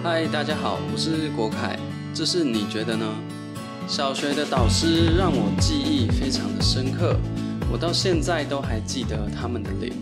嗨，大家好，我是国凯。这是你觉得呢？小学的导师让我记忆非常的深刻，我到现在都还记得他们的脸，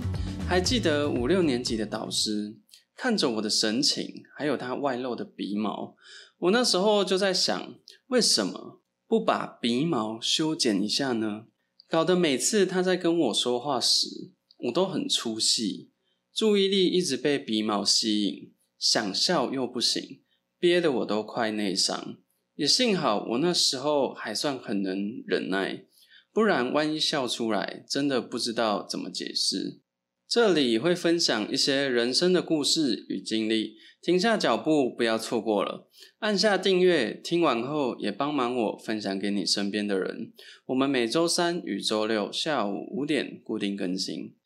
还记得五六年级的导师看着我的神情，还有他外露的鼻毛。我那时候就在想，为什么不把鼻毛修剪一下呢？搞得每次他在跟我说话时，我都很出戏，注意力一直被鼻毛吸引，想笑又不行，憋得我都快内伤。也幸好我那时候还算很能忍耐，不然万一笑出来，真的不知道怎么解释。这里会分享一些人生的故事与经历，停下脚步，不要错过了。按下订阅，听完后也帮忙我分享给你身边的人。我们每周三与周六下午五点固定更新。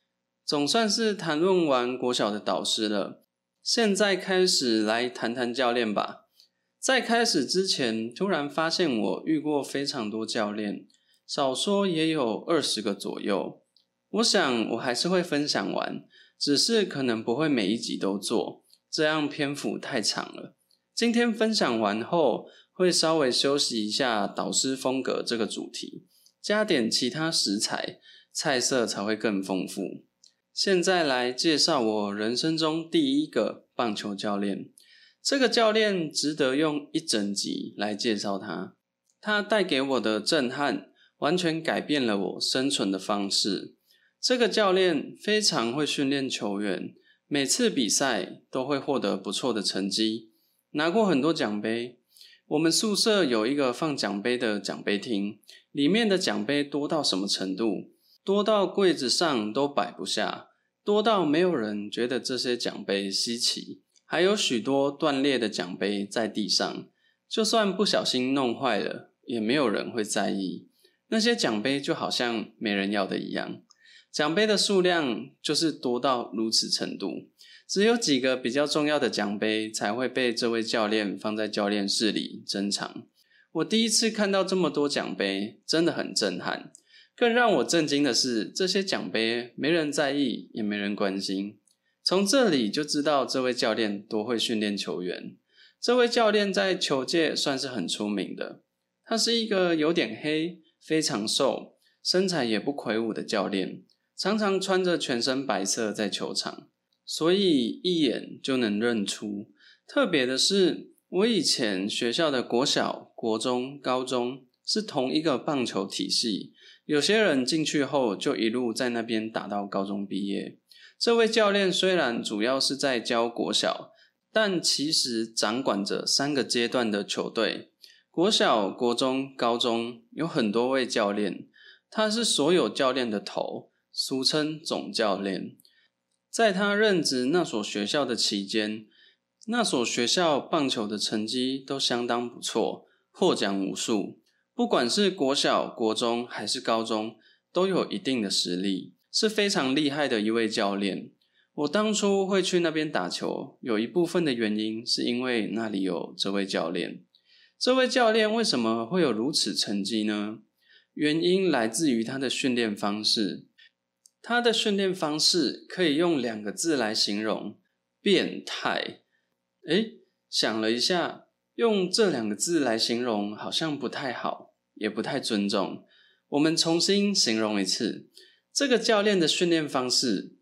总算是谈论完国小的导师了，现在开始来谈谈教练吧。在开始之前，突然发现我遇过非常多教练，少说也有二十个左右。我想我还是会分享完，只是可能不会每一集都做，这样篇幅太长了。今天分享完后，会稍微休息一下导师风格这个主题，加点其他食材，菜色才会更丰富。现在来介绍我人生中第一个棒球教练，这个教练值得用一整集来介绍他，他带给我的震撼，完全改变了我生存的方式。这个教练非常会训练球员，每次比赛都会获得不错的成绩，拿过很多奖杯。我们宿舍有一个放奖杯的奖杯厅，里面的奖杯多到什么程度？多到柜子上都摆不下，多到没有人觉得这些奖杯稀奇。还有许多断裂的奖杯在地上，就算不小心弄坏了，也没有人会在意。那些奖杯就好像没人要的一样。奖杯的数量就是多到如此程度，只有几个比较重要的奖杯才会被这位教练放在教练室里珍藏。我第一次看到这么多奖杯，真的很震撼。更让我震惊的是，这些奖杯没人在意，也没人关心。从这里就知道这位教练多会训练球员。这位教练在球界算是很出名的，他是一个有点黑、非常瘦、身材也不魁梧的教练。常常穿着全身白色在球场，所以一眼就能认出。特别的是，我以前学校的国小、国中、高中是同一个棒球体系，有些人进去后就一路在那边打到高中毕业。这位教练虽然主要是在教国小，但其实掌管着三个阶段的球队：国小、国中、高中，有很多位教练，他是所有教练的头。俗称总教练，在他任职那所学校的期间，那所学校棒球的成绩都相当不错，获奖无数。不管是国小、国中还是高中，都有一定的实力，是非常厉害的一位教练。我当初会去那边打球，有一部分的原因是因为那里有这位教练。这位教练为什么会有如此成绩呢？原因来自于他的训练方式。他的训练方式可以用两个字来形容：变态。诶，想了一下，用这两个字来形容好像不太好，也不太尊重。我们重新形容一次，这个教练的训练方式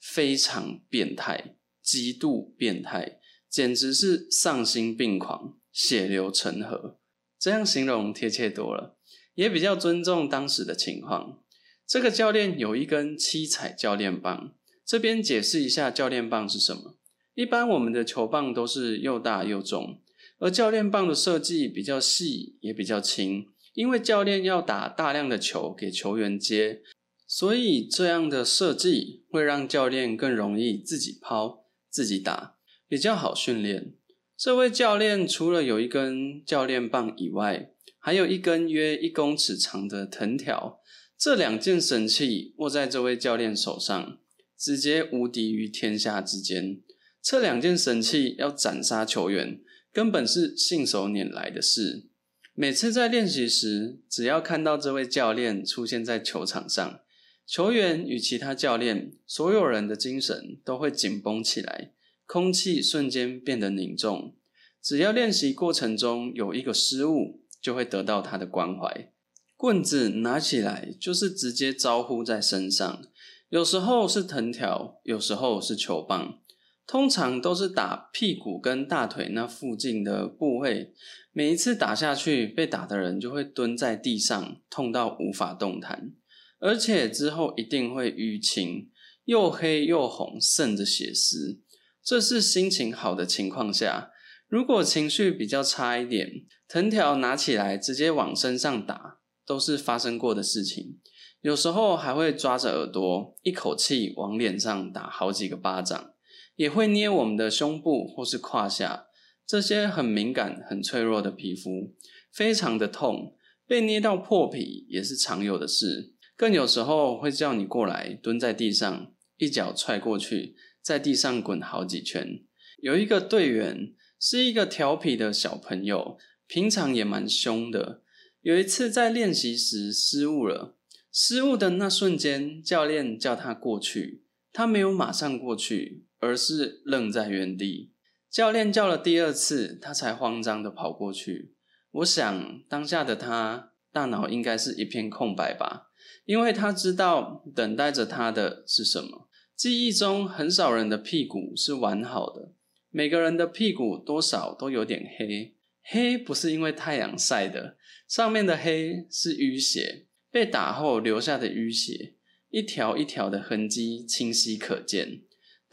非常变态，极度变态，简直是丧心病狂、血流成河。这样形容贴切多了，也比较尊重当时的情况。这个教练有一根七彩教练棒，这边解释一下教练棒是什么。一般我们的球棒都是又大又重，而教练棒的设计比较细也比较轻，因为教练要打大量的球给球员接，所以这样的设计会让教练更容易自己抛、自己打，比较好训练。这位教练除了有一根教练棒以外，还有一根约一公尺长的藤条。这两件神器握在这位教练手上，直接无敌于天下之间。这两件神器要斩杀球员，根本是信手拈来的事。每次在练习时，只要看到这位教练出现在球场上，球员与其他教练，所有人的精神都会紧绷起来，空气瞬间变得凝重。只要练习过程中有一个失误，就会得到他的关怀。棍子拿起来就是直接招呼在身上，有时候是藤条，有时候是球棒，通常都是打屁股跟大腿那附近的部位。每一次打下去，被打的人就会蹲在地上，痛到无法动弹，而且之后一定会淤青，又黑又红，渗着血丝。这是心情好的情况下，如果情绪比较差一点，藤条拿起来直接往身上打。都是发生过的事情，有时候还会抓着耳朵，一口气往脸上打好几个巴掌，也会捏我们的胸部或是胯下，这些很敏感、很脆弱的皮肤，非常的痛，被捏到破皮也是常有的事。更有时候会叫你过来，蹲在地上，一脚踹过去，在地上滚好几圈。有一个队员是一个调皮的小朋友，平常也蛮凶的。有一次在练习时失误了，失误的那瞬间，教练叫他过去，他没有马上过去，而是愣在原地。教练叫了第二次，他才慌张的跑过去。我想当下的他大脑应该是一片空白吧，因为他知道等待着他的是什么。记忆中很少人的屁股是完好的，每个人的屁股多少都有点黑。黑不是因为太阳晒的，上面的黑是淤血，被打后留下的淤血，一条一条的痕迹清晰可见。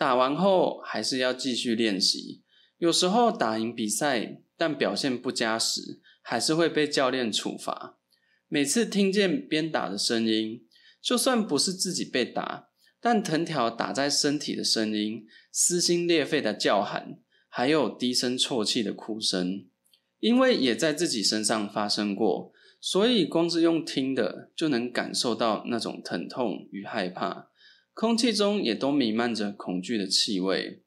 打完后还是要继续练习，有时候打赢比赛，但表现不佳时，还是会被教练处罚。每次听见鞭打的声音，就算不是自己被打，但藤条打在身体的声音，撕心裂肺的叫喊，还有低声啜泣的哭声。因为也在自己身上发生过，所以光是用听的就能感受到那种疼痛与害怕，空气中也都弥漫着恐惧的气味。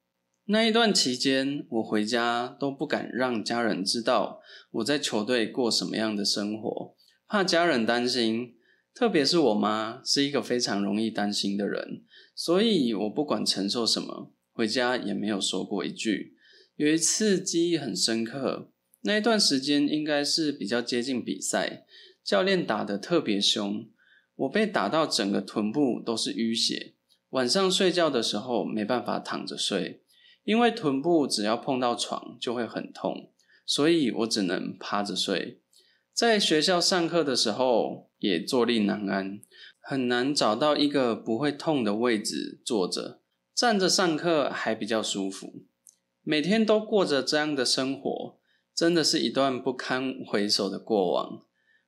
那一段期间，我回家都不敢让家人知道我在球队过什么样的生活，怕家人担心，特别是我妈是一个非常容易担心的人，所以我不管承受什么，回家也没有说过一句。有一次记忆很深刻。那一段时间应该是比较接近比赛，教练打得特别凶，我被打到整个臀部都是淤血。晚上睡觉的时候没办法躺着睡，因为臀部只要碰到床就会很痛，所以我只能趴着睡。在学校上课的时候也坐立难安，很难找到一个不会痛的位置坐着。站着上课还比较舒服，每天都过着这样的生活。真的是一段不堪回首的过往。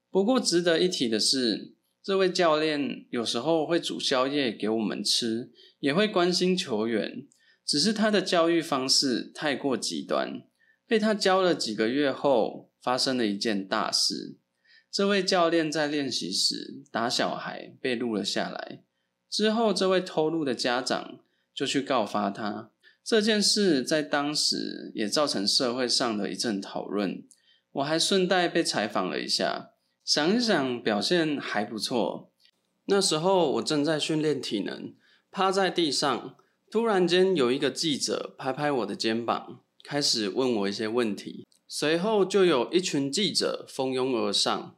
不过值得一提的是，这位教练有时候会煮宵夜给我们吃，也会关心球员。只是他的教育方式太过极端，被他教了几个月后，发生了一件大事。这位教练在练习时打小孩被录了下来，之后这位偷录的家长就去告发他。这件事在当时也造成社会上的一阵讨论，我还顺带被采访了一下，想一想表现还不错。那时候我正在训练体能，趴在地上，突然间有一个记者拍拍我的肩膀，开始问我一些问题，随后就有一群记者蜂拥而上。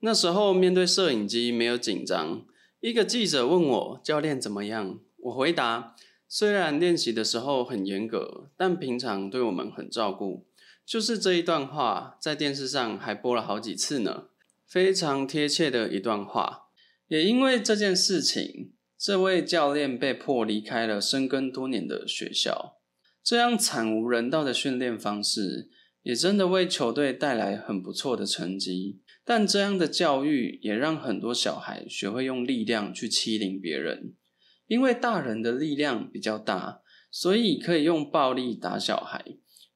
那时候面对摄影机没有紧张，一个记者问我教练怎么样，我回答。虽然练习的时候很严格，但平常对我们很照顾。就是这一段话，在电视上还播了好几次呢，非常贴切的一段话。也因为这件事情，这位教练被迫离开了深耕多年的学校。这样惨无人道的训练方式，也真的为球队带来很不错的成绩。但这样的教育，也让很多小孩学会用力量去欺凌别人。因为大人的力量比较大，所以可以用暴力打小孩，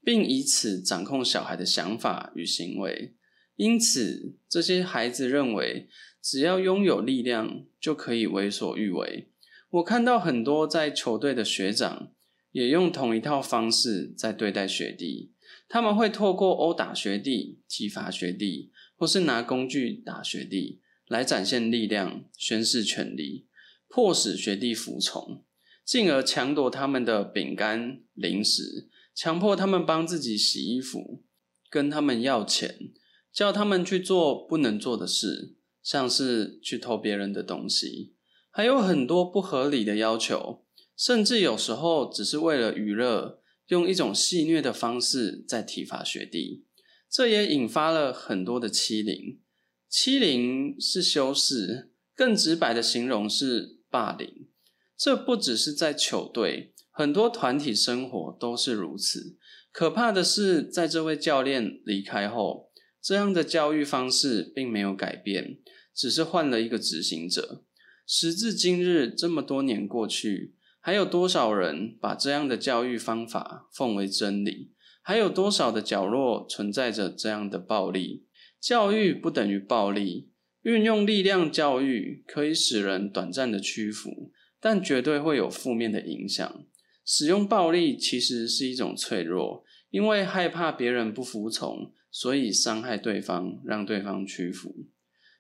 并以此掌控小孩的想法与行为。因此，这些孩子认为，只要拥有力量就可以为所欲为。我看到很多在球队的学长也用同一套方式在对待学弟，他们会透过殴打学弟、体罚学弟，或是拿工具打学弟，来展现力量、宣示权力。迫使学弟服从，进而抢夺他们的饼干、零食，强迫他们帮自己洗衣服，跟他们要钱，叫他们去做不能做的事，像是去偷别人的东西，还有很多不合理的要求，甚至有时候只是为了娱乐，用一种戏谑的方式在体罚学弟，这也引发了很多的欺凌。欺凌是修饰，更直白的形容是霸凌。这不只是在球队，很多团体生活都是如此。可怕的是，在这位教练离开后，这样的教育方式并没有改变，只是换了一个执行者。时至今日，这么多年过去，还有多少人把这样的教育方法奉为真理？还有多少的角落存在着这样的暴力？教育不等于暴力，运用力量教育可以使人短暂的屈服，但绝对会有负面的影响。使用暴力其实是一种脆弱，因为害怕别人不服从，所以伤害对方，让对方屈服。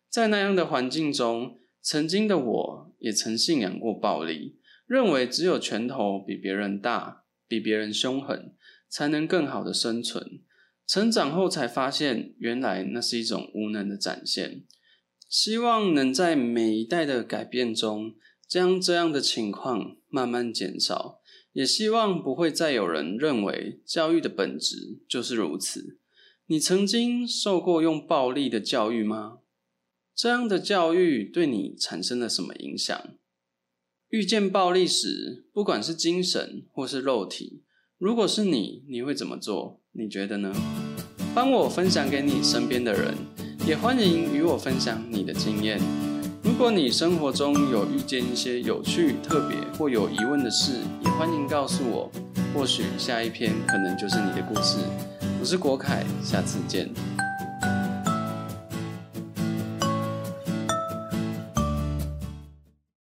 在那样的环境中，曾经的我也曾信仰过暴力，认为只有拳头比别人大，比别人凶狠，才能更好的生存。成长后才发现，原来那是一种无能的展现。希望能在每一代的改变中，将这样的情况慢慢减少。也希望不会再有人认为教育的本质就是如此。你曾经受过用暴力的教育吗？这样的教育对你产生了什么影响？遇见暴力时，不管是精神或是肉体，如果是你，你会怎么做？你觉得呢？帮我分享给你身边的人，也欢迎与我分享你的经验。如果你生活中有遇见一些有趣、特别或有疑问的事，也欢迎告诉我。或许下一篇可能就是你的故事。我是国凯，下次见。